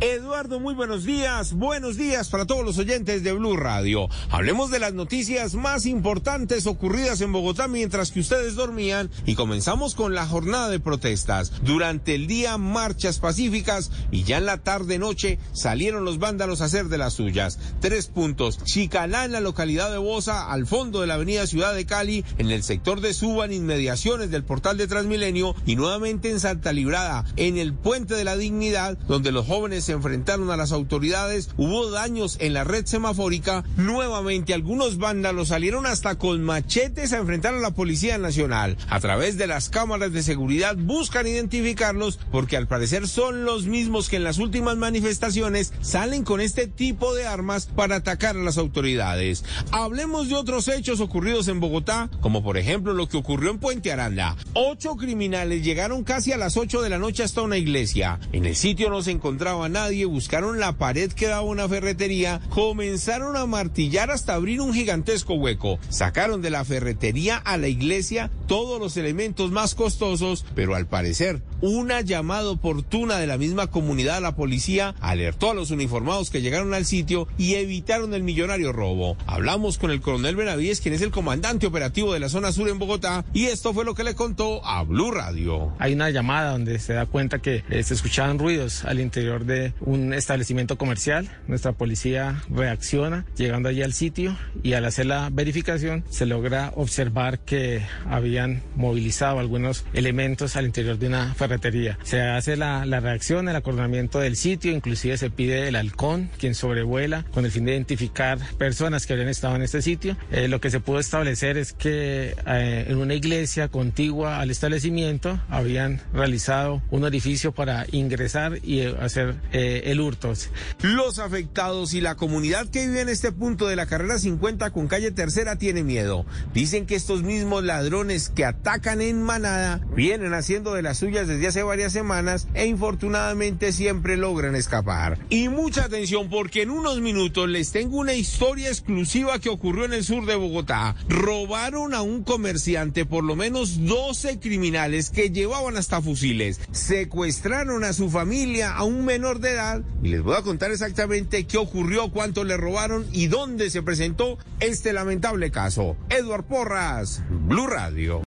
Eduardo, muy buenos días. Buenos días para todos los oyentes de Blue Radio. Hablemos de las noticias más importantes ocurridas en Bogotá mientras que ustedes dormían y comenzamos con la jornada de protestas. Durante el día marchas pacíficas y ya en la tarde noche salieron los vándalos a hacer de las suyas. Tres puntos. Chicalá en la localidad de Bosa, al fondo de la avenida Ciudad de Cali, en el sector de Suban, inmediaciones del portal de Transmilenio y nuevamente en Santa Librada, en el puente de la Dignidad, donde los jóvenes se enfrentaron a las autoridades, hubo daños en la red semafórica, nuevamente algunos vándalos salieron hasta con machetes a enfrentar a la Policía Nacional. A través de las cámaras de seguridad buscan identificarlos porque al parecer son los mismos que en las últimas manifestaciones salen con este tipo de armas para atacar a las autoridades. Hablemos de otros hechos ocurridos en Bogotá, como por ejemplo lo que ocurrió en Puente Aranda. Ocho criminales llegaron casi a las ocho de la noche hasta una iglesia. En el sitio no se encontraba nadie, buscaron la pared que daba una ferretería, comenzaron a martillar hasta abrir un gigantesco hueco. Sacaron de la ferretería a la iglesia todos los elementos más costosos, pero al parecer una llamada oportuna de la misma comunidad a la policía alertó a los uniformados que llegaron al sitio y evitaron el millonario robo. Hablamos con el coronel Benavides, quien es el comandante operativo de la zona sur en Bogotá, y esto fue lo que le contó a Blue Radio. Hay una llamada donde se da cuenta que eh, se escuchaban ruidos al interior de un establecimiento comercial. Nuestra policía reacciona llegando allí al sitio y al hacer la verificación se logra observar que habían movilizado algunos elementos al interior de una ferretería. Se hace la, la reacción, el acordonamiento del sitio, inclusive se pide el halcón, quien sobrevuela, con el fin de identificar personas que habían estado en este sitio. Eh, lo que se pudo establecer es que eh, en una iglesia contigua al establecimiento habían realizado un orificio para ingresar y eh, hacer eh, el hurto. Los afectados y la comunidad que vive en este punto de la carrera 50 con calle tercera tiene miedo. Dicen que estos mismos ladrones que atacan en manada vienen haciendo de las suyas desde hace varias semanas e infortunadamente siempre logran escapar. Y mucha atención porque en unos minutos les tengo una historia exclusiva que ocurrió en el sur de Bogotá. Robaron a un comerciante por lo menos 12 criminales que llevaban hasta fusiles. Secuestraron a su familia, a un menor de edad y les voy a contar exactamente qué ocurrió, cuánto le robaron y dónde se presentó este lamentable caso. Edward Porras, Blue Radio.